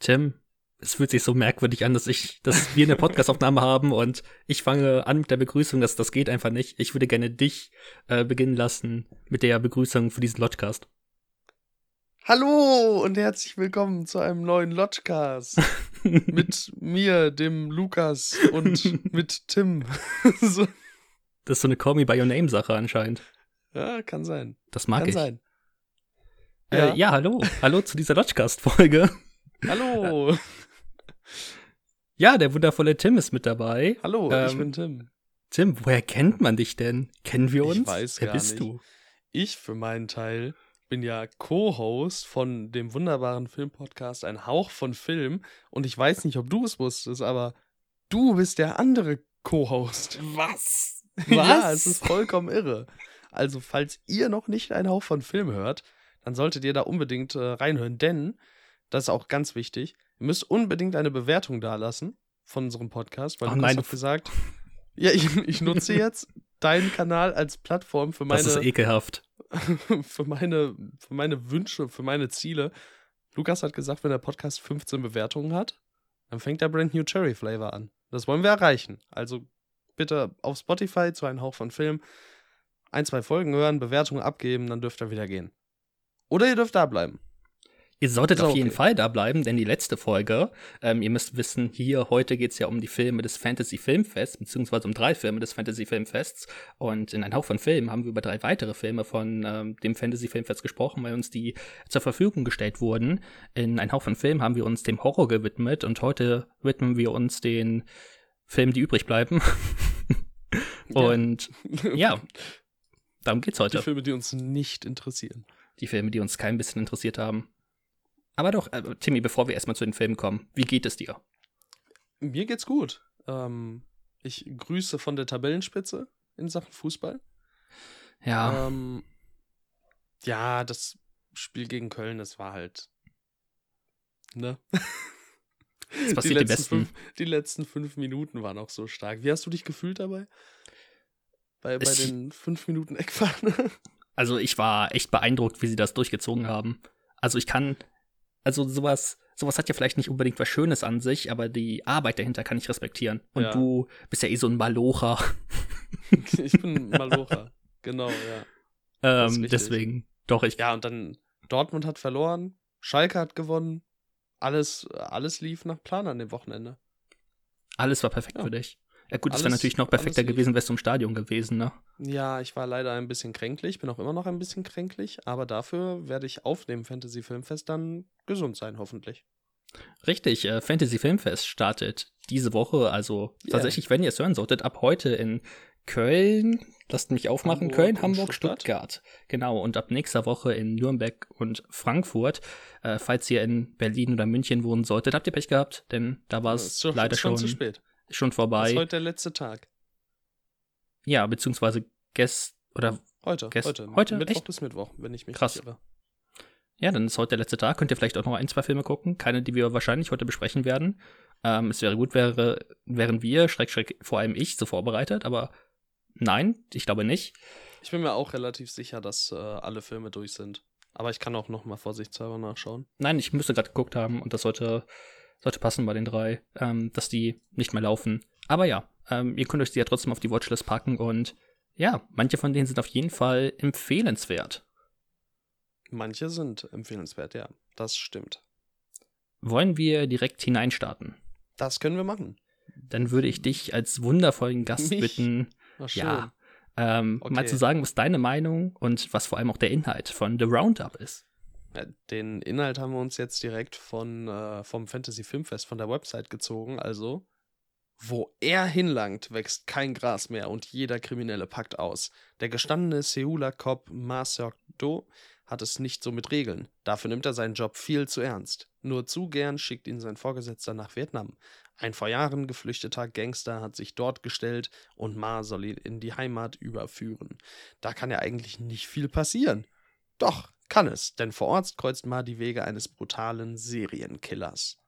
Tim, es fühlt sich so merkwürdig an, dass ich, dass wir eine Podcastaufnahme haben und ich fange an mit der Begrüßung, dass das geht einfach nicht. Ich würde gerne dich äh, beginnen lassen mit der Begrüßung für diesen Lodgecast. Hallo und herzlich willkommen zu einem neuen Lodgecast mit mir, dem Lukas und mit Tim. so. Das ist so eine Call Me By Your Name Sache anscheinend. Ja, kann sein. Das mag kann ich. sein. Äh, Ja. ja, hallo. Hallo zu dieser Lodgecast-Folge. Hallo. Ja, der wundervolle Tim ist mit dabei. Hallo, ich Ähm, bin Tim. Tim, woher kennt man dich denn? Kennen wir Ich uns? weiß Wer gar bist nicht. du? Ich für meinen Teil bin ja Co-Host von dem wunderbaren Filmpodcast Ein Hauch von Film und ich weiß nicht, ob du es wusstest, aber du bist der andere Co-Host. Was? Ja, es ist vollkommen irre. Also, falls ihr noch nicht einen Hauch von Film hört, dann solltet ihr da unbedingt äh, reinhören, denn das ist auch ganz wichtig. Ihr müsst unbedingt eine Bewertung dalassen von unserem Podcast, weil Oh du nein, hast gesagt, ja, ich, ich nutze jetzt deinen Kanal als Plattform für Das ist meine, ekelhaft. für meine, für meine Wünsche, für meine Ziele. Lukas hat gesagt, wenn der Podcast 15 Bewertungen hat, dann fängt der Brand New Cherry Flavor an. Das wollen wir erreichen. Also bitte auf Spotify zu einem Hauch von Film ein, zwei Folgen hören, Bewertungen abgeben, dann dürft ihr wieder gehen. Oder ihr dürft da bleiben. Ihr solltet Ist auf jeden okay. Fall da bleiben, denn die letzte Folge, ähm, ihr müsst wissen, hier heute geht's ja um die Filme des Fantasy Filmfests, beziehungsweise um drei Filme des Fantasy Filmfests. Und in ein Hauch von Filmen haben wir über drei weitere Filme von ähm, dem Fantasy Filmfest gesprochen, weil uns die zur Verfügung gestellt wurden. In ein Hauch von Filmen haben wir uns dem Horror gewidmet und heute widmen wir uns den Filmen, die übrig bleiben. und ja, darum geht's Die heute. Filme, die uns nicht interessieren. Die Filme, die uns kein bisschen interessiert haben. Aber doch, äh, Timmy, bevor wir erstmal zu den Filmen kommen, wie geht es dir? Mir geht's gut. Ähm, ich grüße von der Tabellenspitze in Sachen Fußball. Ja, Ähm, ja, das Spiel gegen Köln, das war halt. Ne? es passiert dem Besten. Fünf, die letzten fünf Minuten waren auch so stark. Wie hast du dich gefühlt dabei? Bei, bei Ich- den fünf Minuten Eckfahne? Also ich war echt beeindruckt, wie sie das durchgezogen haben. Also ich kann, also sowas, sowas hat ja vielleicht nicht unbedingt was Schönes an sich, aber die Arbeit dahinter kann ich respektieren. Und Ja. du bist ja eh so ein Malocher. ich bin Malocha. Genau, ja. Ähm, deswegen, doch, ich, Ja, und dann Dortmund hat verloren, Schalke hat gewonnen. Alles, alles lief nach Plan an dem Wochenende. alles war perfekt Ja. für dich. Ja gut, es wäre natürlich noch perfekter gewesen, wärst du im Stadion gewesen, ne? Ja, ich war leider ein bisschen kränklich, bin auch immer noch ein bisschen kränklich, aber dafür werde ich auf dem Fantasy Filmfest dann gesund sein, hoffentlich. Richtig, äh, Fantasy Filmfest startet diese Woche, also Yeah. tatsächlich, wenn ihr es hören solltet, ab heute in Köln, lasst mich aufmachen, Hamburg Köln, Hamburg, Stuttgart. Stuttgart. Genau, und ab nächster Woche in Nürnberg und Frankfurt. Äh, falls ihr in Berlin oder München wohnen solltet, habt ihr Pech gehabt, denn da war Das es leider schon schon, zu spät. Schon Das vorbei. ist heute der letzte Tag. Ja, beziehungsweise gest oder Heute, Gest- heute. heute? Mittwoch Echt? bis Mittwoch, wenn ich mich Krass. irre. ja, dann ist heute der letzte Tag. Könnt ihr vielleicht auch noch ein, zwei Filme gucken. Keine, die wir wahrscheinlich heute besprechen werden. Ähm, es wäre gut, wäre, wären wir, Schreck, Schreck, vor allem ich, so vorbereitet, aber nein, ich glaube nicht. Ich bin mir auch relativ sicher, dass äh, alle Filme durch sind. Aber ich kann auch noch mal vorsichtshalber nachschauen. Nein, ich müsste gerade geguckt haben und das sollte, sollte passen bei den drei, ähm, dass die nicht mehr laufen. Aber ja, ähm, ihr könnt euch die ja trotzdem auf die Watchlist packen und ja, manche von denen sind auf jeden Fall empfehlenswert. Manche sind empfehlenswert, ja. Das stimmt. Wollen wir direkt hineinstarten? Das können wir machen. Dann würde ich dich als wundervollen Gast Mich? bitten, ja, ähm, mal Okay. zu sagen, was deine Meinung und was vor allem auch der Inhalt von The Roundup ist. Den Inhalt haben wir uns jetzt direkt von, äh, vom Fantasy Filmfest von der Website gezogen. Also, wo er hinlangt, wächst kein Gras mehr und jeder Kriminelle packt aus. Der gestandene Seouler Cop Ma Seok-do hat es nicht so mit Regeln. Dafür nimmt er seinen Job viel zu ernst. Nur zu gern schickt ihn sein Vorgesetzter nach Vietnam. Ein vor Jahren geflüchteter Gangster hat sich dort gestellt und Ma soll ihn in die Heimat überführen. Da kann ja eigentlich nicht viel passieren. Doch, kann es, denn vor Ort kreuzt Ma die Wege eines brutalen Serienkillers.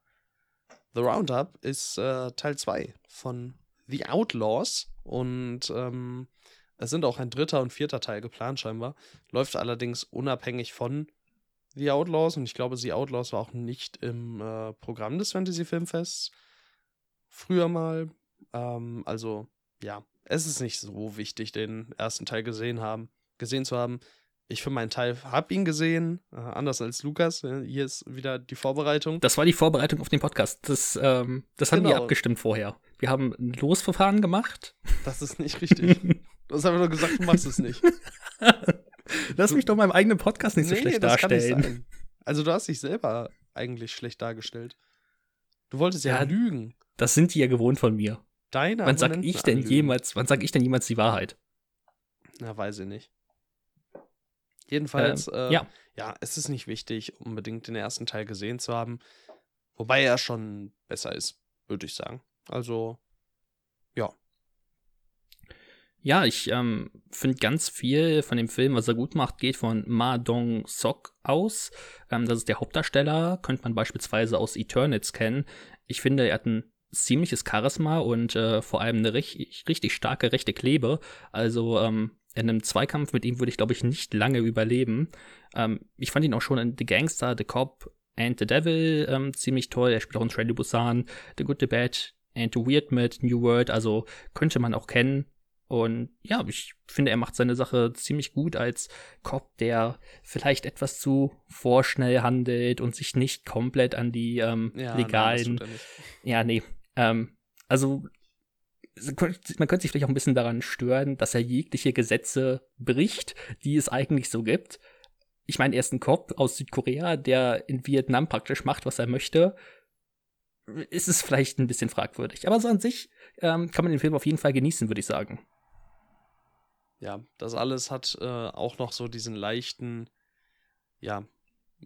The Roundup ist äh, Teil 2 von The Outlaws und ähm, es sind auch ein dritter und vierter Teil geplant scheinbar, läuft allerdings unabhängig von The Outlaws und ich glaube, The Outlaws war auch nicht im äh, Programm des Fantasy Filmfests. Früher mal. Ähm, also, ja, es ist nicht so wichtig, den ersten Teil gesehen haben, gesehen zu haben. Ich für meinen Teil habe ihn gesehen, äh, anders als Lukas. Hier ist wieder die Vorbereitung. Das war die Vorbereitung auf den Podcast. Das, ähm, das haben wir genau. abgestimmt vorher. Wir haben ein Losverfahren gemacht. Das ist nicht richtig. du hast einfach nur gesagt, du machst es nicht. Lass mich doch meinem eigenen Podcast nicht so nee, schlecht darstellen. Also du hast dich selber eigentlich schlecht dargestellt. Du wolltest ja, ja lügen. Das sind die ja gewohnt von mir. Deine Wann sag ich denn jemals, wann sag ich denn jemals die Wahrheit? Na, weiß ich nicht. Jedenfalls, ähm, äh, ja. ja, es ist nicht wichtig, unbedingt den ersten Teil gesehen zu haben. Wobei er schon besser ist, würde ich sagen. Also, ja. Ja, ich ähm, finde ganz viel von dem Film, was er gut macht, geht von Ma Dong Sok aus. Ähm, das ist der Hauptdarsteller, könnte man beispielsweise aus Eternals kennen. Ich finde, er hat ein ziemliches Charisma und äh, vor allem eine richtig, richtig starke rechte Klebe. Also ähm, in einem Zweikampf mit ihm würde ich, glaube ich, nicht lange überleben. Ähm, ich fand ihn auch schon in The Gangster, The Cop and The Devil ähm, ziemlich toll. Er spielt auch in Train to Busan, The Good, The Bad and The Weird mit New World. Also könnte man auch kennen. Und ja, ich finde, er macht seine Sache ziemlich gut als Cop, der vielleicht etwas zu vorschnell handelt und sich nicht komplett an die ähm, ja, legalen. Nein, ja, nee. Ähm, also man könnte sich vielleicht auch ein bisschen daran stören, dass er jegliche Gesetze bricht, die es eigentlich so gibt. Ich meine, er ist ein Cop aus Südkorea, der in Vietnam praktisch macht, was er möchte. Ist es vielleicht ein bisschen fragwürdig. Aber so an sich ähm, kann man den Film auf jeden Fall genießen, würde ich sagen. Ja, das alles hat äh, auch noch so diesen leichten, ja,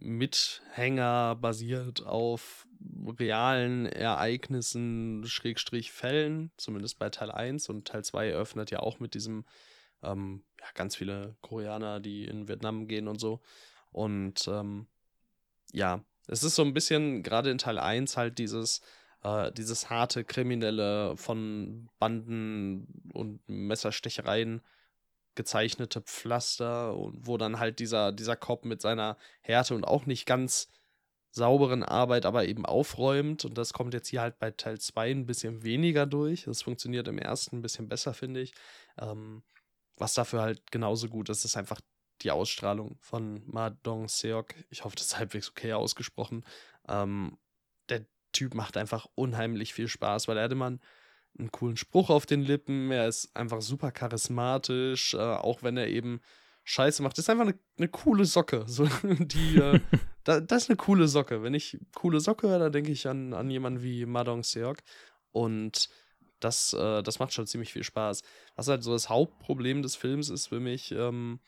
Mithänger basiert auf realen Ereignissen, Schrägstrich Fällen, zumindest bei Teil 1 und Teil 2 eröffnet ja auch mit diesem, ähm, ja, ganz viele Koreaner, die in Vietnam gehen und so. Und ähm, ja, es ist so ein bisschen, gerade in Teil 1 halt dieses, äh, dieses harte Kriminelle von Banden und Messerstechereien gezeichnete Pflaster und wo dann halt dieser, dieser Cop mit seiner Härte und auch nicht ganz sauberen Arbeit aber eben aufräumt. Und das kommt jetzt hier halt bei Teil 2 ein bisschen weniger durch. Das funktioniert im ersten ein bisschen besser, finde ich. Ähm, was dafür halt genauso gut ist, ist einfach die Ausstrahlung von Ma Dong Seok. Ich hoffe, das ist halbwegs okay ausgesprochen. Ähm, der Typ macht einfach unheimlich viel Spaß, weil er hat immer einen einen coolen Spruch auf den Lippen, er ist einfach super charismatisch, äh, auch wenn er eben Scheiße macht. Das ist einfach eine, eine coole Socke. So, die, äh, da, das ist eine coole Socke. Wenn ich coole Socke höre, da denke ich an, an jemanden wie Madong Seok. Und das, äh, das macht schon ziemlich viel Spaß. Was halt so das Hauptproblem des Films ist für mich, ähm,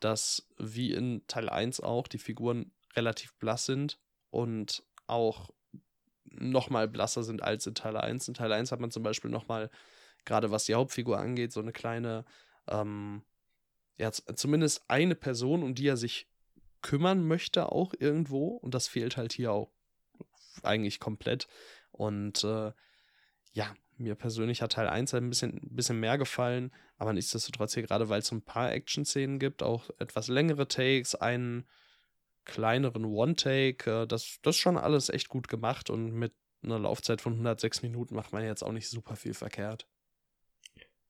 dass wie in Teil 1 auch die Figuren relativ blass sind und auch noch mal blasser sind als in Teil 1. In Teil 1 hat man zum Beispiel noch mal, gerade was die Hauptfigur angeht, so eine kleine, ähm, ja, zumindest eine Person, um die er sich kümmern möchte, auch irgendwo. Und das fehlt halt hier auch eigentlich komplett. Und äh, ja, mir persönlich hat Teil 1 halt ein bisschen, bisschen mehr gefallen, aber nichtsdestotrotz hier gerade, weil es so ein paar Action-Szenen gibt, auch etwas längere Takes, einen kleineren One-Take. Äh, das, das ist schon alles echt gut gemacht und mit einer Laufzeit von 106 Minuten macht man jetzt auch nicht super viel verkehrt.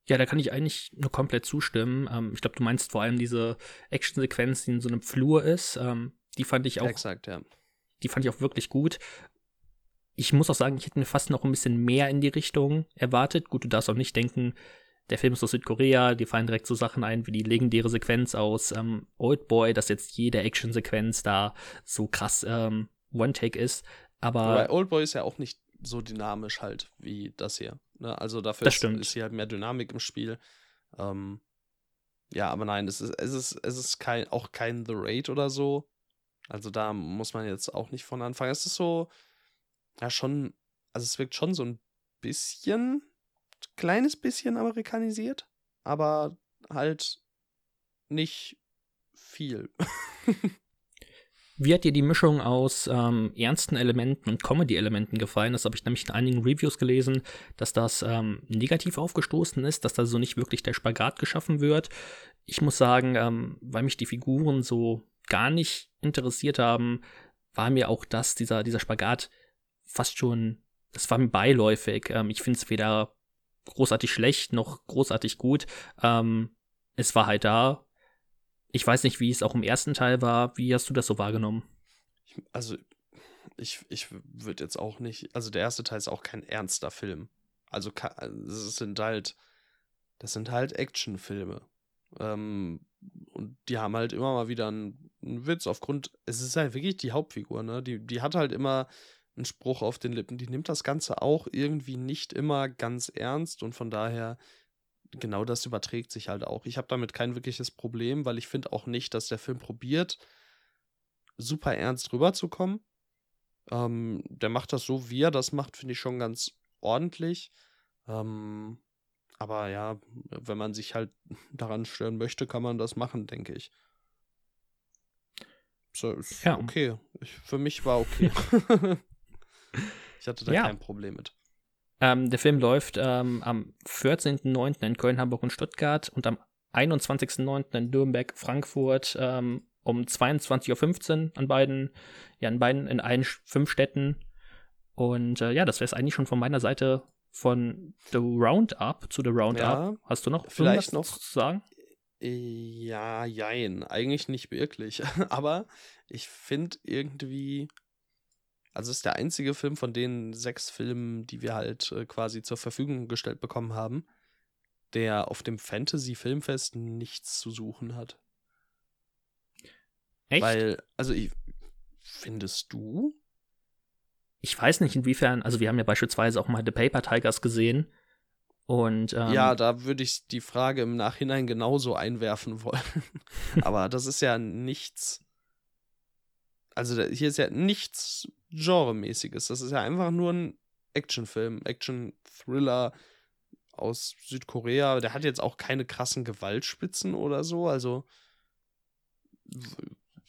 Ja, da kann ich eigentlich nur komplett zustimmen. Ähm, ich glaube, du meinst vor allem diese Action-Sequenz, die in so einem Flur ist. Ähm, die fand ich auch. Exakt, ja. Die fand ich auch wirklich gut. Ich muss auch sagen, ich hätte mir fast noch ein bisschen mehr in die Richtung erwartet. Gut, du darfst auch nicht denken, der Film ist aus Südkorea, die fallen direkt so Sachen ein wie die legendäre Sequenz aus ähm, Old Boy, dass jetzt jede Action-Sequenz da so krass ähm, One-Take ist. Aber Wobei Old Boy ist ja auch nicht so dynamisch halt wie das hier. Ne? Also dafür ist, ist, hier halt mehr Dynamik im Spiel. Ähm, ja, aber nein, es ist, es ist, es ist kein, auch kein The Raid oder so. Also da muss man jetzt auch nicht von anfangen. Es ist so, ja, schon, also es wirkt schon so ein bisschen kleines bisschen amerikanisiert, aber halt nicht viel. Wie hat dir die Mischung aus ähm, ernsten Elementen und Comedy-Elementen gefallen? Das habe ich nämlich in einigen Reviews gelesen, dass das ähm, negativ aufgestoßen ist, dass da so nicht wirklich der Spagat geschaffen wird. Ich muss sagen, ähm, weil mich die Figuren so gar nicht interessiert haben, war mir auch das, dieser, dieser Spagat fast schon, das war mir beiläufig. Ähm, ich finde es weder großartig schlecht noch großartig gut. Ähm, es war halt da. Ich weiß nicht, wie es auch im ersten Teil war. Wie hast du das so wahrgenommen? Also, ich, ich würde jetzt auch nicht. Also, der erste Teil ist auch kein ernster Film. Also, es sind halt. Das sind halt Actionfilme. Ähm, und die haben halt immer mal wieder einen, einen, Witz aufgrund. Es ist halt wirklich die Hauptfigur, ne? Die, die hat halt immer einen Spruch auf den Lippen. Die nimmt das Ganze auch irgendwie nicht immer ganz ernst und von daher genau das überträgt sich halt auch. Ich habe damit kein wirkliches Problem, weil ich finde auch nicht, dass der Film probiert, super ernst rüberzukommen. Ähm, der macht das so, wie er das macht, finde ich schon ganz ordentlich. Ähm, aber ja, wenn man sich halt daran stören möchte, kann man das machen, denke ich. So, ja. okay. Ich, für mich war okay. hatte da ja. kein Problem mit. Ähm, der Film läuft ähm, am 14.09. in Köln, Hamburg und Stuttgart und am 21.09. in Nürnberg, Frankfurt ähm, um 22.15 Uhr an beiden, ja, an beiden, in allen fünf Städten. Und äh, ja, das wäre es eigentlich schon von meiner Seite von The Roundup zu The Roundup. Ja, Hast du noch vielleicht noch zu sagen? Ja, jein. Eigentlich nicht wirklich. Aber ich finde irgendwie, also es ist der einzige Film von den sechs Filmen, die wir halt äh, quasi zur Verfügung gestellt bekommen haben, der auf dem Fantasy-Filmfest nichts zu suchen hat. Echt? Weil, also ich, findest du? Ich weiß nicht inwiefern, also wir haben ja beispielsweise auch mal The Paper Tigers gesehen. Und, ähm, ja, da würde ich die Frage im Nachhinein genauso einwerfen wollen. Aber das ist ja nichts. Also hier ist ja nichts Genremäßiges. Das ist ja einfach nur ein Actionfilm, Action-Thriller aus Südkorea. Der hat jetzt auch keine krassen Gewaltspitzen oder so. Also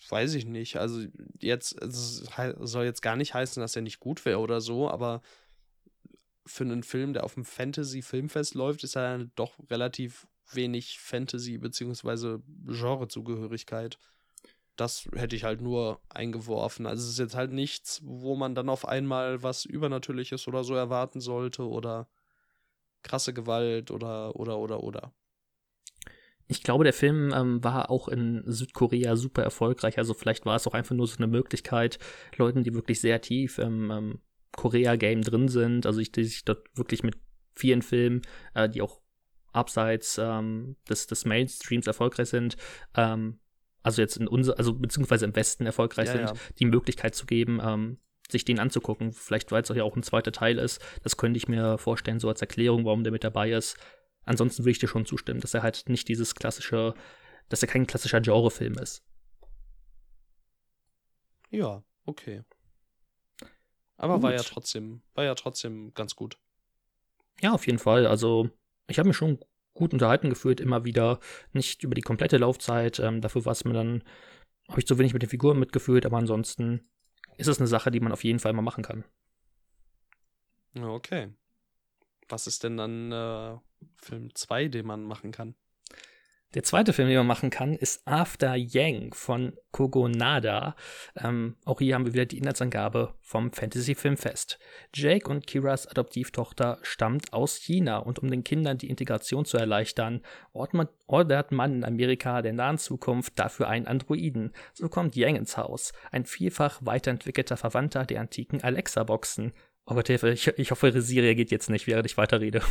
weiß ich nicht. Also jetzt soll jetzt gar nicht heißen, dass er nicht gut wäre oder so, aber für einen Film, der auf dem Fantasy-Filmfest läuft, ist er doch relativ wenig Fantasy- bzw. Genrezugehörigkeit das hätte ich halt nur eingeworfen. Also es ist jetzt halt nichts, wo man dann auf einmal was Übernatürliches oder so erwarten sollte oder krasse Gewalt oder oder oder oder. Ich glaube, der Film ähm, war auch in Südkorea super erfolgreich. Also vielleicht war es auch einfach nur so eine Möglichkeit, Leuten, die wirklich sehr tief im ähm, Korea-Game drin sind, also ich, die sich dort wirklich mit vielen Filmen, äh, die auch abseits ähm, des, des Mainstreams erfolgreich sind, ähm, also jetzt in unser, also beziehungsweise im Westen erfolgreich ja, sind, ja. die Möglichkeit zu geben, ähm, sich den anzugucken. Vielleicht, weil es ja auch ein zweiter Teil ist. Das könnte ich mir vorstellen, so als Erklärung, warum der mit dabei ist. Ansonsten würde ich dir schon zustimmen, dass er halt nicht dieses klassische, dass er kein klassischer Genrefilm ist. Ja, okay. Aber gut. war ja trotzdem, war ja trotzdem ganz gut. Ja, auf jeden Fall. Also, ich habe mich schon gut unterhalten gefühlt, immer wieder. Nicht über die komplette Laufzeit. Ähm, dafür war es mir dann, habe ich zu wenig mit den Figuren mitgefühlt, aber ansonsten ist es eine Sache, die man auf jeden Fall mal machen kann. Okay. Was ist denn dann äh, Film 2, den man machen kann? Der zweite Film, den man machen kann, ist After Yang von Kogonada. Ähm, auch hier haben wir wieder die Inhaltsangabe vom Fantasy Filmfest. Jake und Kiras Adoptivtochter stammt aus China und um den Kindern die Integration zu erleichtern, ordert man in Amerika der nahen Zukunft dafür einen Androiden. So kommt Yang ins Haus, ein vielfach weiterentwickelter Verwandter der antiken Alexa-Boxen. Oh Gott, Hilfe, ich, ich hoffe, Siri reagiert jetzt nicht, während ich weiterrede.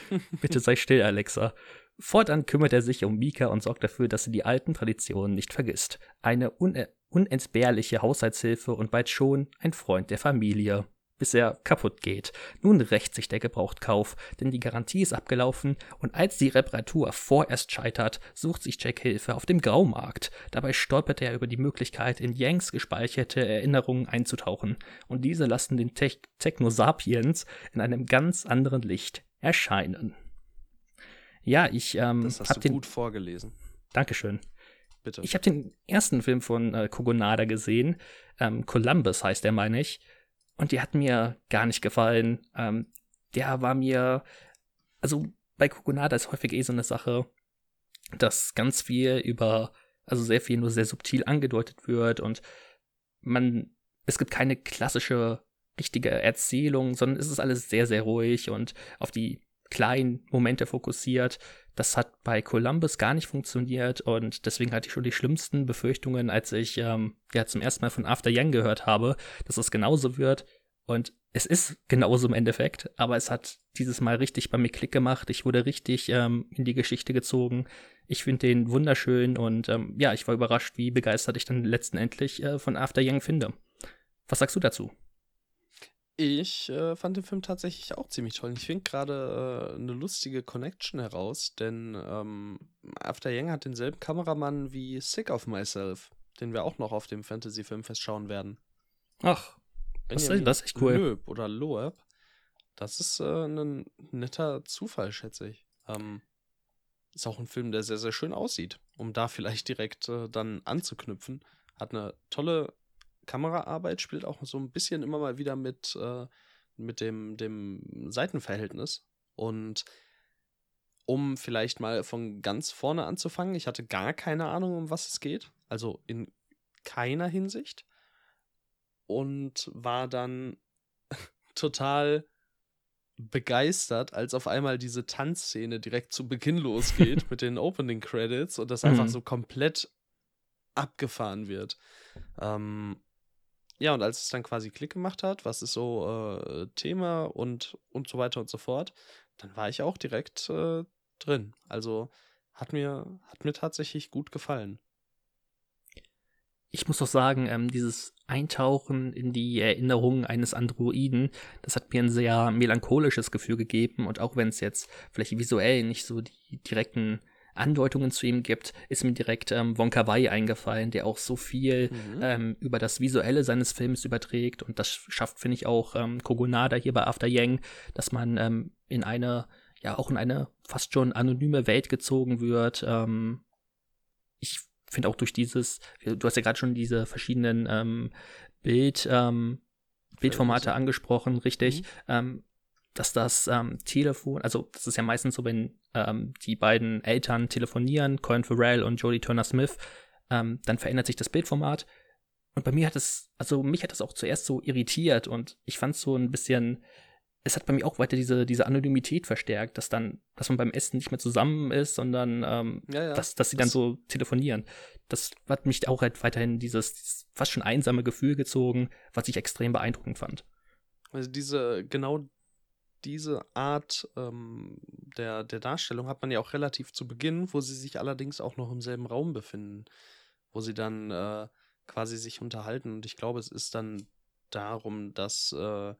Bitte sei still, Alexa. Fortan kümmert er sich um Mika und sorgt dafür, dass sie die alten Traditionen nicht vergisst. Eine unentbehrliche Haushaltshilfe und bald schon ein Freund der Familie. Bis er kaputt geht. Nun rächt sich der Gebrauchtkauf, denn die Garantie ist abgelaufen und als die Reparatur vorerst scheitert, sucht sich Jack Hilfe auf dem Graumarkt. Dabei stolpert er über die Möglichkeit, in Yanks gespeicherte Erinnerungen einzutauchen und diese lassen den Te Technosapiens in einem ganz anderen Licht erscheinen. Ja, ich ähm, das hast du den, gut vorgelesen. Dankeschön. Bitte. Ich habe den ersten Film von äh, Kogonada gesehen. Ähm, Columbus heißt der, meine ich. Und der hat mir gar nicht gefallen. Ähm, der war mir, also bei Kogonada ist häufig eh so eine Sache, dass ganz viel über also sehr viel nur sehr subtil angedeutet wird und man, es gibt keine klassische richtige Erzählung, sondern es ist alles sehr, sehr ruhig und auf die kleinen Momente fokussiert. Das hat bei Columbus gar nicht funktioniert und deswegen hatte ich schon die schlimmsten Befürchtungen, als ich ähm, ja zum ersten Mal von After Young gehört habe, dass es genauso wird. Und es ist genauso im Endeffekt, aber es hat dieses Mal richtig bei mir Klick gemacht. Ich wurde richtig ähm, in die Geschichte gezogen. Ich finde den wunderschön und ähm, ja, ich war überrascht, wie begeistert ich dann letztendlich äh, von After Young finde. Was sagst du dazu? Ich äh, fand den Film tatsächlich auch ziemlich toll. Ich finde gerade äh, eine lustige Connection heraus, denn ähm, After Young hat denselben Kameramann wie Sick of Myself, den wir auch noch auf dem Fantasy Filmfest schauen werden. Ach, das ist, das ist echt cool. Löb oder Loeb. Das ist äh, ein netter Zufall, schätze ich. Ähm, ist auch ein Film, der sehr, sehr schön aussieht, um da vielleicht direkt äh, dann anzuknüpfen. Hat eine tolle Kameraarbeit spielt auch so ein bisschen immer mal wieder mit, äh, mit dem, dem Seitenverhältnis. Und um vielleicht mal von ganz vorne anzufangen, ich hatte gar keine Ahnung, um was es geht. Also in keiner Hinsicht. Und war dann total begeistert, als auf einmal diese Tanzszene direkt zu Beginn losgeht mit den Opening Credits und das einfach mhm. so komplett abgefahren wird. Ähm, ja, und als es dann quasi Klick gemacht hat, was ist so äh, Thema und, und so weiter und so fort, dann war ich auch direkt äh, drin. Also hat mir, hat mir tatsächlich gut gefallen. Ich muss doch sagen, ähm, dieses Eintauchen in die Erinnerungen eines Androiden, das hat mir ein sehr melancholisches Gefühl gegeben. Und auch wenn es jetzt vielleicht visuell nicht so die direkten Andeutungen zu ihm gibt, ist mir direkt ähm, Wonka Wai eingefallen, der auch so viel mhm. ähm, über das Visuelle seines Films überträgt. Und das schafft, finde ich, auch ähm, Kogonada hier bei After Yang, dass man ähm, in eine, ja, auch in eine fast schon anonyme Welt gezogen wird. Ähm, ich finde auch durch dieses, du hast ja gerade schon diese verschiedenen ähm, Bild, ähm, Bildformate angesprochen, richtig. Mhm. Dass das ähm, Telefon, also das ist ja meistens so, wenn ähm, die beiden Eltern telefonieren, Colin Farrell und Jodie Turner Smith, ähm, dann verändert sich das Bildformat. Und bei mir hat es, also mich hat das auch zuerst so irritiert und ich fand es so ein bisschen, es hat bei mir auch weiter diese, diese Anonymität verstärkt, dass dann, dass man beim Essen nicht mehr zusammen ist, sondern ähm, ja, ja. Dass, dass sie das dann so telefonieren. Das hat mich auch halt weiterhin dieses, dieses fast schon einsame Gefühl gezogen, was ich extrem beeindruckend fand. Also diese, genau diese Art ähm, der, der Darstellung hat man ja auch relativ zu Beginn, wo sie sich allerdings auch noch im selben Raum befinden, wo sie dann äh, quasi sich unterhalten. Und ich glaube, es ist dann darum, dass, äh,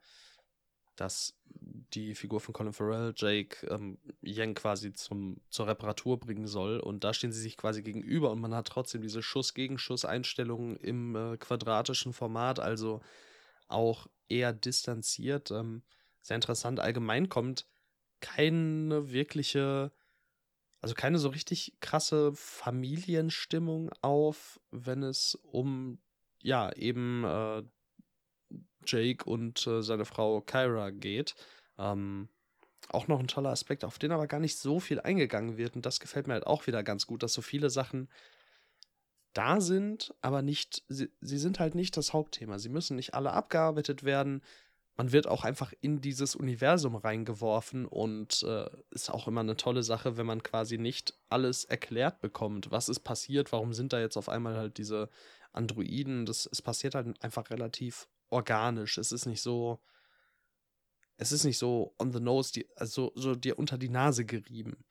dass die Figur von Colin Farrell, Jake, ähm, Yang quasi zum, zur Reparatur bringen soll. Und da stehen sie sich quasi gegenüber und man hat trotzdem diese Schuss-Gegenschuss-Einstellungen im äh, quadratischen Format, also auch eher distanziert. Ähm, sehr interessant. Allgemein kommt keine wirkliche, also keine so richtig krasse Familienstimmung auf, wenn es um, ja, eben äh, Jake und äh, seine Frau Kyra geht. Ähm, auch noch ein toller Aspekt, auf den aber gar nicht so viel eingegangen wird. Und das gefällt mir halt auch wieder ganz gut, dass so viele Sachen da sind, aber nicht, sie, sie sind halt nicht das Hauptthema. Sie müssen nicht alle abgearbeitet werden man wird auch einfach in dieses Universum reingeworfen und äh, ist auch immer eine tolle Sache, wenn man quasi nicht alles erklärt bekommt, was ist passiert, warum sind da jetzt auf einmal halt diese Androiden. Das, es passiert halt einfach relativ organisch. Es ist nicht so, es ist nicht so on the nose, die, also so dir unter die Nase gerieben.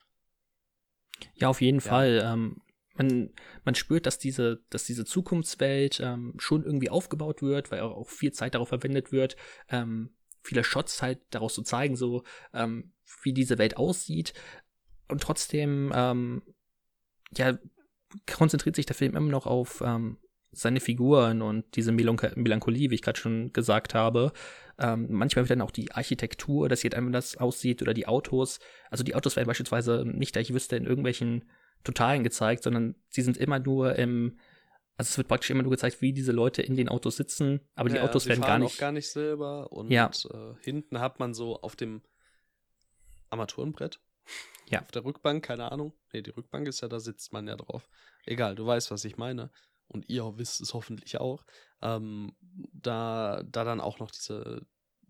Ja, auf jeden ja. Fall. Ähm, man, man spürt, dass diese, dass diese Zukunftswelt ähm, schon irgendwie aufgebaut wird, weil auch viel Zeit darauf verwendet wird, ähm, viele Shots halt daraus zu zeigen, so ähm, wie diese Welt aussieht. Und trotzdem, ähm, ja, konzentriert sich der Film immer noch auf ähm, seine Figuren und diese Melanch Melancholie, wie ich gerade schon gesagt habe. Ähm, manchmal wird dann auch die Architektur, dass hier einfach das aussieht, oder die Autos. Also die Autos werden beispielsweise nicht, da ich wüsste, in irgendwelchen Totalen gezeigt, sondern sie sind immer nur im, also es wird praktisch immer nur gezeigt, wie diese Leute in den Autos sitzen, aber die ja, Autos werden gar nicht. Auch gar nicht selber und ja. äh, hinten hat man so auf dem Armaturenbrett Ja. Auf der Rückbank, keine Ahnung. Nee, die Rückbank ist ja, da sitzt man ja drauf. Egal, du weißt, was ich meine. Und ihr wisst es hoffentlich auch. Ähm, da, da dann auch noch diese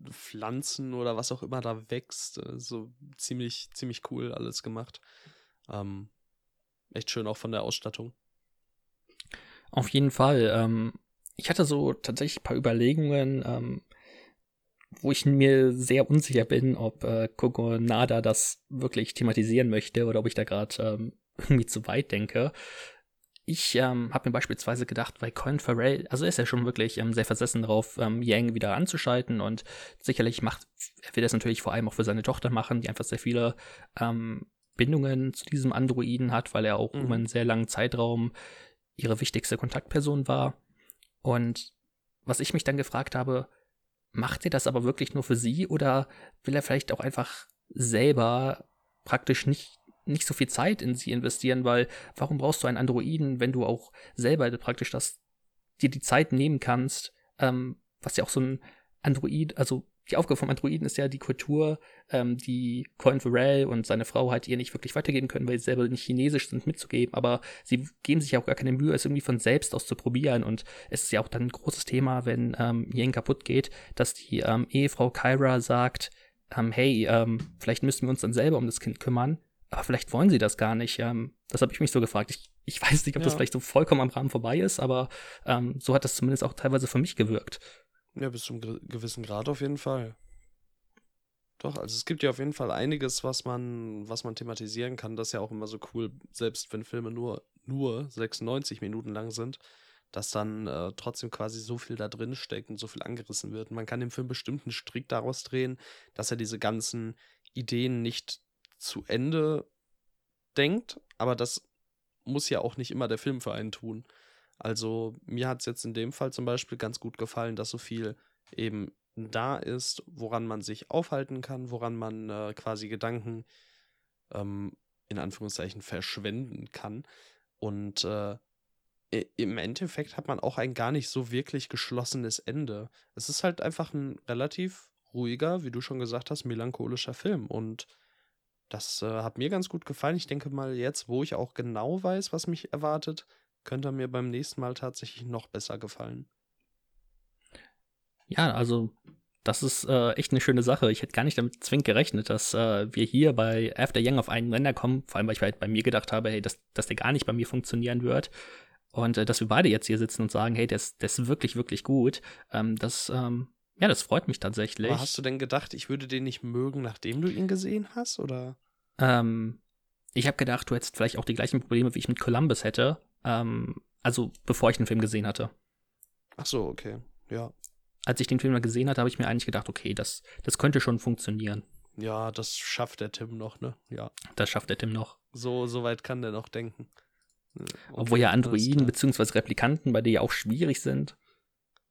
Pflanzen oder was auch immer da wächst. äh, So ziemlich, ziemlich cool alles gemacht. Ähm, echt schön auch von der Ausstattung. Auf jeden Fall. Ähm, ich hatte so tatsächlich ein paar Überlegungen, ähm, wo ich mir sehr unsicher bin, ob äh, Kogonada das wirklich thematisieren möchte oder ob ich da gerade ähm, irgendwie zu weit denke. Ich ähm, habe mir beispielsweise gedacht, weil Colin Farrell, also er ist ja schon wirklich ähm, sehr versessen darauf, ähm, Yang wieder anzuschalten und sicherlich macht, er will das natürlich vor allem auch für seine Tochter machen, die einfach sehr viele ähm, Bindungen zu diesem Androiden hat, weil er auch Mhm. über einen sehr langen Zeitraum ihre wichtigste Kontaktperson war. Und was ich mich dann gefragt habe, macht er das aber wirklich nur für sie oder will er vielleicht auch einfach selber praktisch nicht, nicht so viel Zeit in sie investieren, weil warum brauchst du einen Androiden, wenn du auch selber praktisch das, dir die Zeit nehmen kannst, ähm, was ja auch so ein Android, also die Aufgabe vom Androiden ist ja die Kultur, ähm, die Colin Farrell und seine Frau halt ihr nicht wirklich weitergeben können, weil sie selber nicht chinesisch sind, mitzugeben. Aber sie geben sich ja auch gar keine Mühe, es irgendwie von selbst aus zu probieren. Und es ist ja auch dann ein großes Thema, wenn ähm, Yang kaputt geht, dass die ähm, Ehefrau Kyra sagt, ähm, hey, ähm, vielleicht müssen wir uns dann selber um das Kind kümmern. Aber vielleicht wollen sie das gar nicht. Ähm, das habe ich mich so gefragt. Ich, ich weiß nicht, ob das Ja. vielleicht so vollkommen am Rahmen vorbei ist, aber ähm, so hat das zumindest auch teilweise für mich gewirkt. Ja, bis zum gewissen Grad auf jeden Fall. Doch, also es gibt ja auf jeden Fall einiges, was man, was man thematisieren kann. Das ist ja auch immer so cool, selbst wenn Filme nur, nur 96 Minuten lang sind, dass dann äh, trotzdem quasi so viel da drin steckt und so viel angerissen wird. Und man kann dem Film bestimmt einen Strick daraus drehen, dass er diese ganzen Ideen nicht zu Ende denkt, aber das muss ja auch nicht immer der Film für einen tun. Also mir hat es jetzt in dem Fall zum Beispiel ganz gut gefallen, dass so viel eben da ist, woran man sich aufhalten kann, woran man äh, quasi Gedanken ähm, in Anführungszeichen verschwenden kann. Und äh, im Endeffekt hat man auch ein gar nicht so wirklich geschlossenes Ende. Es ist halt einfach ein relativ ruhiger, wie du schon gesagt hast, melancholischer Film. Und das äh, hat mir ganz gut gefallen. Ich denke mal, jetzt, wo ich auch genau weiß, was mich erwartet, könnte er mir beim nächsten Mal tatsächlich noch besser gefallen. Ja, also das ist äh, echt eine schöne Sache. Ich hätte gar nicht damit zwingend gerechnet, dass äh, wir hier bei After Young auf einen Renner kommen. Vor allem, weil ich halt bei mir gedacht habe, hey, dass, dass der gar nicht bei mir funktionieren wird. Und äh, dass wir beide jetzt hier sitzen und sagen, hey, der ist, der ist wirklich, wirklich gut. Ähm, das, ähm, ja, das freut mich tatsächlich. Aber hast du denn gedacht, ich würde den nicht mögen, nachdem du ihn gesehen hast? Oder? Ähm, ich habe gedacht, du hättest vielleicht auch die gleichen Probleme, wie ich mit Columbus hätte. Ähm, also bevor ich den Film gesehen hatte. Ach so, okay. Ja. Als ich den Film mal gesehen hatte, habe ich mir eigentlich gedacht, okay, das, das könnte schon funktionieren. Ja, das schafft der Tim noch, ne? Ja. Das schafft der Tim noch. So, so weit kann der noch denken. Ja, Obwohl okay, ja Androiden bzw. Replikanten bei dir ja auch schwierig sind.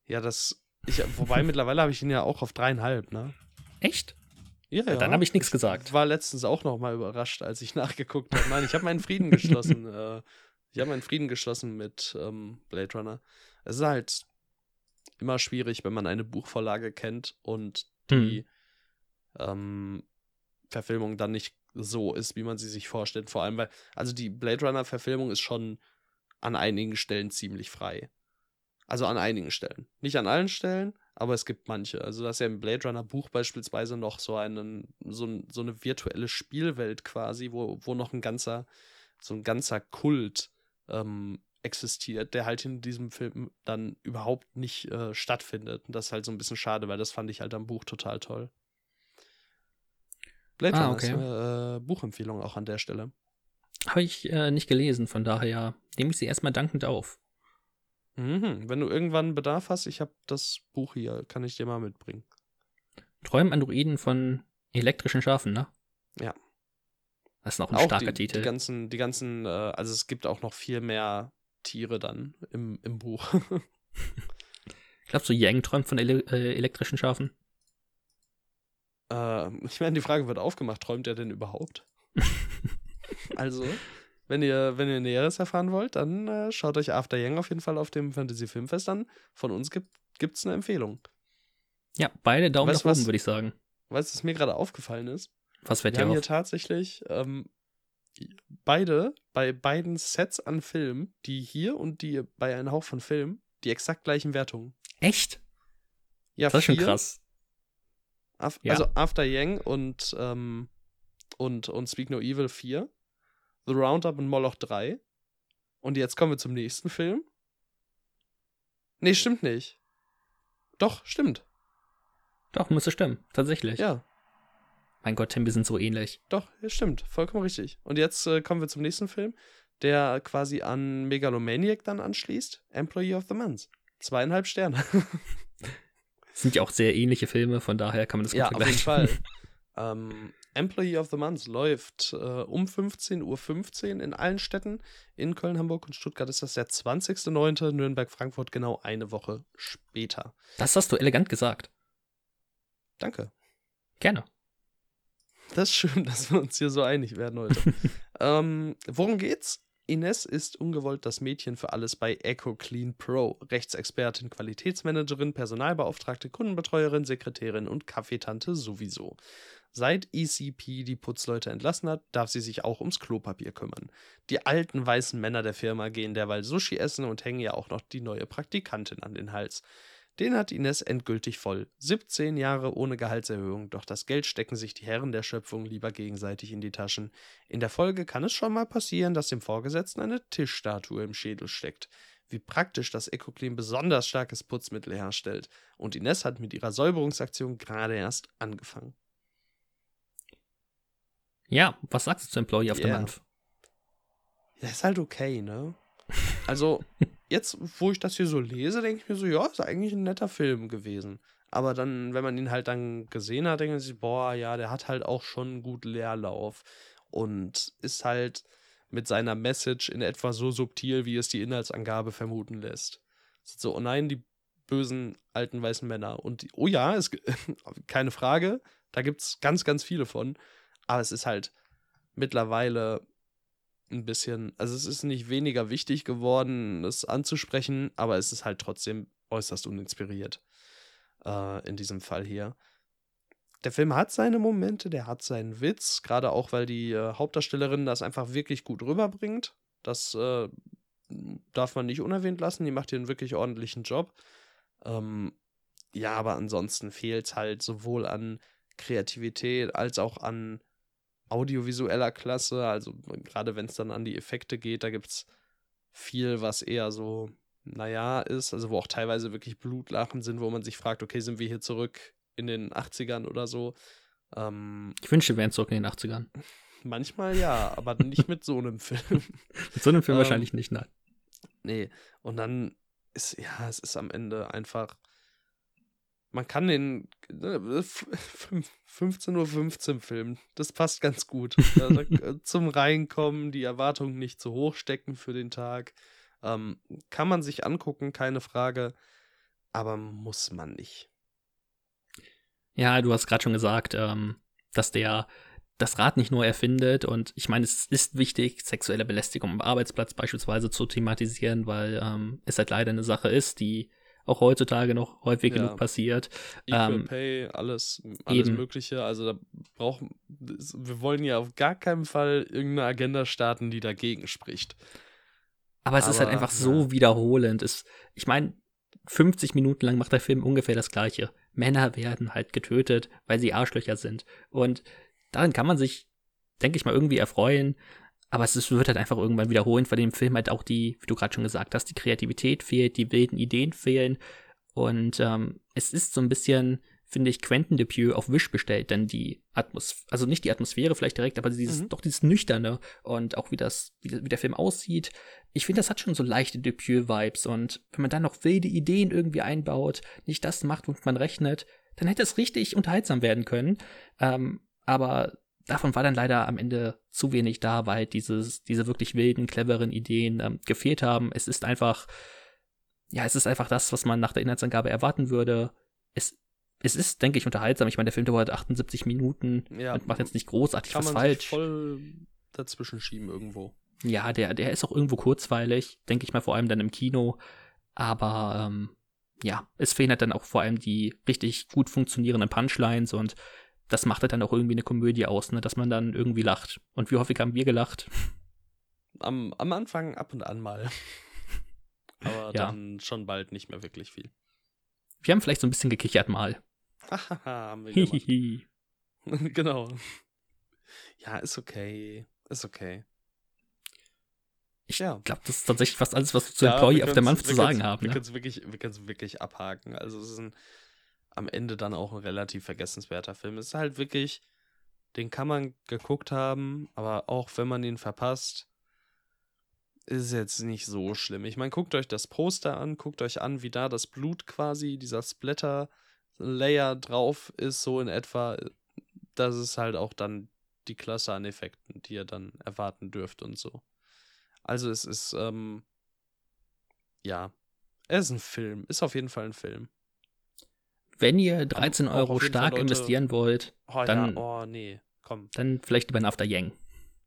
Ja, das. Ich, wobei mittlerweile habe ich ihn ja auch auf dreieinhalb, ne? Echt? Ja, ja. dann habe ich nichts gesagt. war letztens auch noch mal überrascht, als ich nachgeguckt habe. Nein, ich habe meinen Frieden geschlossen. äh, ich habe meinen Frieden geschlossen mit ähm, Blade Runner. Es ist halt immer schwierig, wenn man eine Buchvorlage kennt und die ähm, Verfilmung dann nicht so ist, wie man sie sich vorstellt. Vor allem, weil, also die Blade Runner-Verfilmung ist schon an einigen Stellen ziemlich frei. Also an einigen Stellen. Nicht an allen Stellen, aber es gibt manche. Also, das ist ja im Blade Runner Buch beispielsweise noch so, einen, so, ein, so eine virtuelle Spielwelt quasi, wo, wo noch ein ganzer, so ein ganzer Kult ähm, existiert, der halt in diesem Film dann überhaupt nicht äh, stattfindet. Und das ist halt so ein bisschen schade, weil das fand ich halt am Buch total toll. Blade Ah, okay. eine äh, Buchempfehlung auch an der Stelle. Habe ich äh, nicht gelesen, von daher nehme ich sie erstmal dankend auf. Mhm. Wenn du irgendwann Bedarf hast, ich habe das Buch hier, kann ich dir mal mitbringen. Träumen Androiden von elektrischen Schafen, ne? Ja. Das ist noch ein auch starker die, Titel. Die ganzen, die ganzen, äh, also es gibt auch noch viel mehr Tiere dann im, im Buch. Glaubst du, Yang träumt von ele äh, elektrischen Schafen? äh, ich meine, die Frage wird aufgemacht, träumt er denn überhaupt? also, wenn ihr, wenn ihr Näheres erfahren wollt, dann äh, schaut euch After Yang auf jeden Fall auf dem Fantasy Filmfest an. Von uns gibt es eine Empfehlung. Ja, beide Daumen Weißt nach oben, würde ich sagen. Weißt du, was mir gerade aufgefallen ist? Was fällt Wir haben hier tatsächlich ähm, beide, bei beiden Sets an Filmen, die hier und die bei einem Hauch von Film, die exakt gleichen Wertungen. Echt? Ja, Das ist schon krass. Af Ja. Also After Yang und, ähm, und, und Speak No Evil 4. The Roundup und Moloch 3. Und jetzt kommen wir zum nächsten Film. Nee, stimmt nicht. Doch, stimmt. Doch, müsste stimmen. Tatsächlich. Ja, Mein Gott, Tim, wir sind so ähnlich. doch, ja, stimmt. Vollkommen richtig. Und jetzt äh, kommen wir zum nächsten Film, der quasi an Megalomaniac dann anschließt. Employee of the Month. Zweieinhalb Sterne. Sind ja auch sehr ähnliche Filme, von daher kann man das gut ja, auf jeden vergleichen. Fall. ähm, Employee of the Month läuft äh, um 15.15 Uhr in allen Städten. In Köln, Hamburg und Stuttgart ist das der 20.09. Nürnberg, Frankfurt genau eine Woche später. Das hast du elegant gesagt. Danke. Gerne. Das ist schön, dass wir uns hier so einig werden heute. ähm, worum geht's? Ines ist ungewollt das Mädchen für alles bei Echo Clean Pro. Rechtsexpertin, Qualitätsmanagerin, Personalbeauftragte, Kundenbetreuerin, Sekretärin und Kaffeetante sowieso. Seit ECP die Putzleute entlassen hat, darf sie sich auch ums Klopapier kümmern. Die alten weißen Männer der Firma gehen derweil Sushi essen und hängen ja auch noch die neue Praktikantin an den Hals. Den hat Ines endgültig voll. 17 Jahre ohne Gehaltserhöhung, doch das Geld stecken sich die Herren der Schöpfung lieber gegenseitig in die Taschen. In der Folge kann es schon mal passieren, dass dem Vorgesetzten eine Tischstatue im Schädel steckt. Wie praktisch, dass EcoClean besonders starkes Putzmittel herstellt. Und Ines hat mit ihrer Säuberungsaktion gerade erst angefangen. Ja, was sagst du zu Employee of the Yeah. Month? Ja, ist halt okay, ne? Also, jetzt, wo ich das hier so lese, denke ich mir so, ja, ist eigentlich ein netter Film gewesen. Aber dann, wenn man ihn halt dann gesehen hat, denkt man sich, boah, ja, der hat halt auch schon gut Leerlauf. Und ist halt mit seiner Message in etwa so subtil, wie es die Inhaltsangabe vermuten lässt. So, oh nein, die bösen alten weißen Männer. Und die, oh ja, es, keine Frage, da gibt es ganz, ganz viele von. Aber es ist halt mittlerweile ein bisschen, also es ist nicht weniger wichtig geworden, es anzusprechen, aber es ist halt trotzdem äußerst uninspiriert äh, in diesem Fall hier. Der Film hat seine Momente, der hat seinen Witz, gerade auch, weil die äh, Hauptdarstellerin das einfach wirklich gut rüberbringt. Das äh, darf man nicht unerwähnt lassen, die macht hier einen wirklich ordentlichen Job. Ähm, ja, aber ansonsten fehlt es halt sowohl an Kreativität als auch an audiovisueller Klasse. Also gerade wenn es dann an die Effekte geht, da gibt es viel, was eher so, naja, ist, also wo auch teilweise wirklich Blutlachen sind, wo man sich fragt, okay, sind wir hier zurück in den 80ern oder so? Ähm, Ich wünsche, wir wären zurück in den 80ern. manchmal ja, aber nicht mit so einem Film. Mit so einem Film Ähm, wahrscheinlich nicht, nein. Nee, und dann ist, ja, es ist am Ende einfach, man kann den ne, 15.15 Uhr 15 filmen, das passt ganz gut. Also, äh, zum Reinkommen, die Erwartungen nicht zu hoch stecken für den Tag. Ähm, kann man sich angucken, keine Frage, aber muss man nicht. Ja, du hast gerade schon gesagt, ähm, dass der das Rad nicht nur erfindet und ich meine, es ist wichtig, sexuelle Belästigung am Arbeitsplatz beispielsweise zu thematisieren, weil ähm, es halt leider eine Sache ist, die auch heutzutage noch häufig Ja. genug passiert. Equal Ähm, Pay, alles, alles eben. Mögliche. Also da brauchen wir wollen ja auf gar keinen Fall irgendeine Agenda starten, die dagegen spricht. Aber es ist halt Aber, einfach so ja. wiederholend. Es, ich meine, 50 Minuten lang macht der Film ungefähr das Gleiche. Männer werden halt getötet, weil sie Arschlöcher sind. Und daran kann man sich, denke ich mal, irgendwie erfreuen. Aber es ist, wird halt einfach irgendwann wiederholen, weil dem Film halt auch die, wie du gerade schon gesagt hast, die Kreativität fehlt, die wilden Ideen fehlen. Und ähm, es ist so ein bisschen, finde ich, Quentin Dupieux auf Wish bestellt, denn die Atmosphäre, also nicht die Atmosphäre vielleicht direkt, aber dieses, Mhm. doch dieses Nüchterne und auch wie das, wie, wie der Film aussieht. Ich finde, das hat schon so leichte Dupieux-Vibes und wenn man dann noch wilde Ideen irgendwie einbaut, nicht das macht, womit man rechnet, dann hätte es richtig unterhaltsam werden können. Ähm, aber davon war dann leider am Ende zu wenig da, weil dieses, diese wirklich wilden, cleveren Ideen ähm, gefehlt haben. Es ist einfach, ja, es ist einfach das, was man nach der Inhaltsangabe erwarten würde. Es, es ist, denke ich, unterhaltsam. Ich meine, der Film dauert 78 Minuten Ja, und macht jetzt nicht großartig was man sich falsch. voll dazwischen schieben irgendwo. Ja, der, der ist auch irgendwo kurzweilig, denke ich mal, vor allem dann im Kino. Aber ähm, ja, es fehlen halt dann auch vor allem die richtig gut funktionierenden Punchlines und das macht halt dann auch irgendwie eine Komödie aus, ne? dass man dann irgendwie lacht. Und wie häufig haben wir gelacht? Am, am Anfang ab und an mal. Aber ja. dann schon bald nicht mehr wirklich viel. Wir haben vielleicht so ein bisschen gekichert mal. Hahaha, haben wir genau. Ja, ist okay. Ist okay. Ich ja. glaube, das ist tatsächlich fast alles, was wir zu ja, Employee of the Month zu sagen haben. Wir ne? können es wirklich, wirklich abhaken. Also es ist ein, am Ende dann auch ein relativ vergessenswerter Film. Es ist halt wirklich, den kann man geguckt haben, aber auch wenn man ihn verpasst, ist jetzt nicht so schlimm. Ich meine, guckt euch das Poster an, guckt euch an, wie da das Blut quasi, dieser Splatter-Layer drauf ist, so in etwa. Das ist halt auch dann die Klasse an Effekten, die ihr dann erwarten dürft und so. Also es ist, ähm, ja, es ist ein Film, ist auf jeden Fall ein Film. Wenn ihr 13 auch, Euro stark Leute, investieren wollt, oh, dann, ja, oh nee, komm. Dann vielleicht über ein After Yang.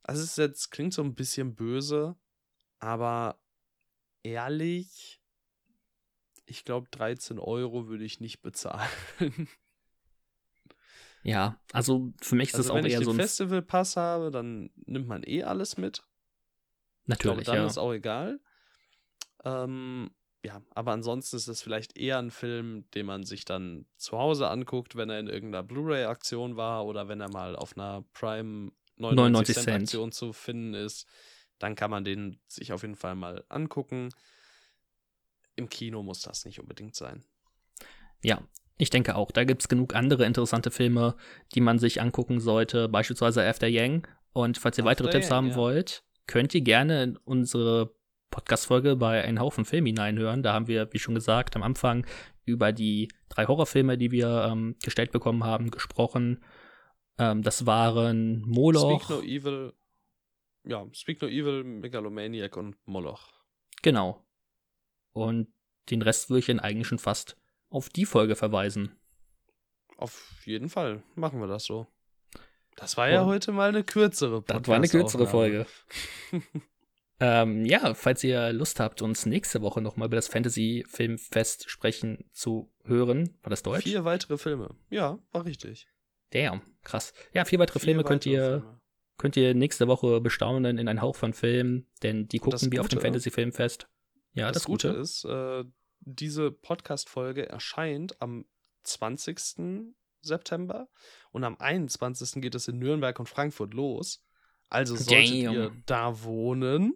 Also es jetzt, klingt so ein bisschen böse, aber ehrlich, ich glaube 13 Euro würde ich nicht bezahlen. Ja, also für mich ist also das auch eher so ein. Wenn ich den Festivalpass habe, dann nimmt man eh alles mit. Natürlich, ich glaube, dann ja. ist auch egal. Ähm, ja, aber ansonsten ist es vielleicht eher ein Film, den man sich dann zu Hause anguckt, wenn er in irgendeiner Blu-ray-Aktion war oder wenn er mal auf einer Prime 99, 99 Cent Aktion zu finden ist. Dann kann man den sich auf jeden Fall mal angucken. Im Kino muss das nicht unbedingt sein. Ja, ich denke auch. Da gibt es genug andere interessante Filme, die man sich angucken sollte, beispielsweise After Yang. Und falls ihr After weitere Tipps haben ja. wollt, könnt ihr gerne in unsere Podcast-Folge bei Ein Haufen Film hineinhören. Da haben wir, wie schon gesagt, am Anfang über die drei Horrorfilme, die wir ähm, gestellt bekommen haben, gesprochen. Ähm, das waren Moloch. Speak No Evil. Ja, Speak No Evil, Megalomaniac und Moloch. Genau. Und den Rest würde ich dann eigentlich schon fast auf die Folge verweisen. Auf jeden Fall machen wir das so. Das war ja heute mal eine kürzere Podcast Das war eine kürzere Folge. ähm, ja, falls ihr Lust habt, uns nächste Woche nochmal über das Fantasy-Filmfest sprechen zu hören, war das Deutsch? Vier weitere Filme. Ja, war richtig. Damn, krass. Ja, vier weitere vier Filme könnt ihr, Filme. könnt ihr nächste Woche bestaunen in ein Hauch von Filmen, denn die gucken wir auf dem Fantasy-Filmfest. Ja, das, das Gute, Gute ist, äh, diese Podcast-Folge erscheint am 20. September und am 21. geht es in Nürnberg und Frankfurt los. Also solltet Damn. ihr da wohnen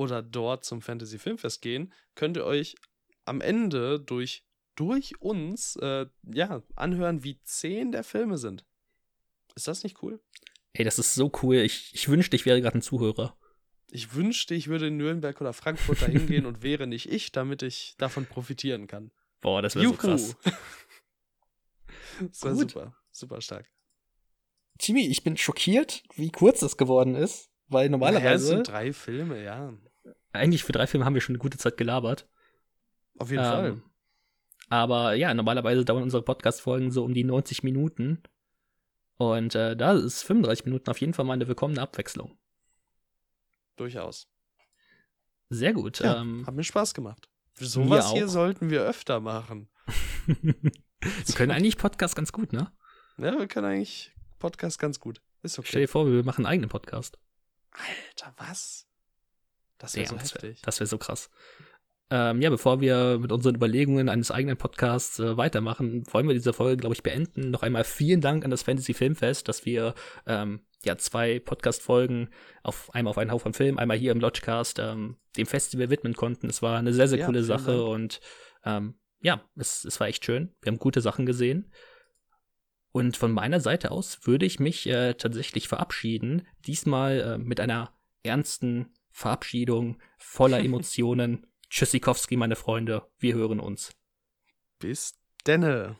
oder dort zum Fantasy Filmfest gehen, könnt ihr euch am Ende durch, durch uns äh, ja, anhören, wie zehn der Filme sind. Ist das nicht cool? Ey, das ist so cool. Ich, ich wünschte, ich wäre gerade ein Zuhörer. Ich wünschte, ich würde in Nürnberg oder Frankfurt dahin gehen und wäre nicht ich, damit ich davon profitieren kann. Boah, das wäre so krass. das war super, super stark. Jimmy, ich bin schockiert, wie kurz das geworden ist, weil normalerweise. Ja, es sind drei Filme, ja. Eigentlich für drei Filme haben wir schon eine gute Zeit gelabert. Auf jeden ähm, Fall. Aber ja, normalerweise dauern unsere Podcast-Folgen so um die 90 Minuten. Und äh, da ist 35 Minuten auf jeden Fall mal eine willkommene Abwechslung. Durchaus. Sehr gut. Ja, ähm, hat mir Spaß gemacht. Sowas hier sollten wir öfter machen. wir können eigentlich Podcast ganz gut, ne? Ja, wir können eigentlich Podcast ganz gut. Ist okay. Stell dir vor, wir machen einen eigenen Podcast. Alter, was? Das wäre so heftig. Das wäre so krass. Ähm, ja, bevor wir mit unseren Überlegungen eines eigenen Podcasts äh, weitermachen, wollen wir diese Folge, glaube ich, beenden. Noch einmal vielen Dank an das Fantasy Filmfest, dass wir ähm, ja zwei Podcast-Folgen auf einmal auf einen Haufen Film, einmal hier im Lodgecast ähm, dem Festival widmen konnten. Es war eine sehr, sehr ja, coole Sache Dank. und ähm, ja, es, es war echt schön. Wir haben gute Sachen gesehen. Und von meiner Seite aus würde ich mich äh, tatsächlich verabschieden. Diesmal äh, mit einer ernsten Verabschiedung voller Emotionen. Tschüssikowski, meine Freunde. Wir hören uns. Bis denne.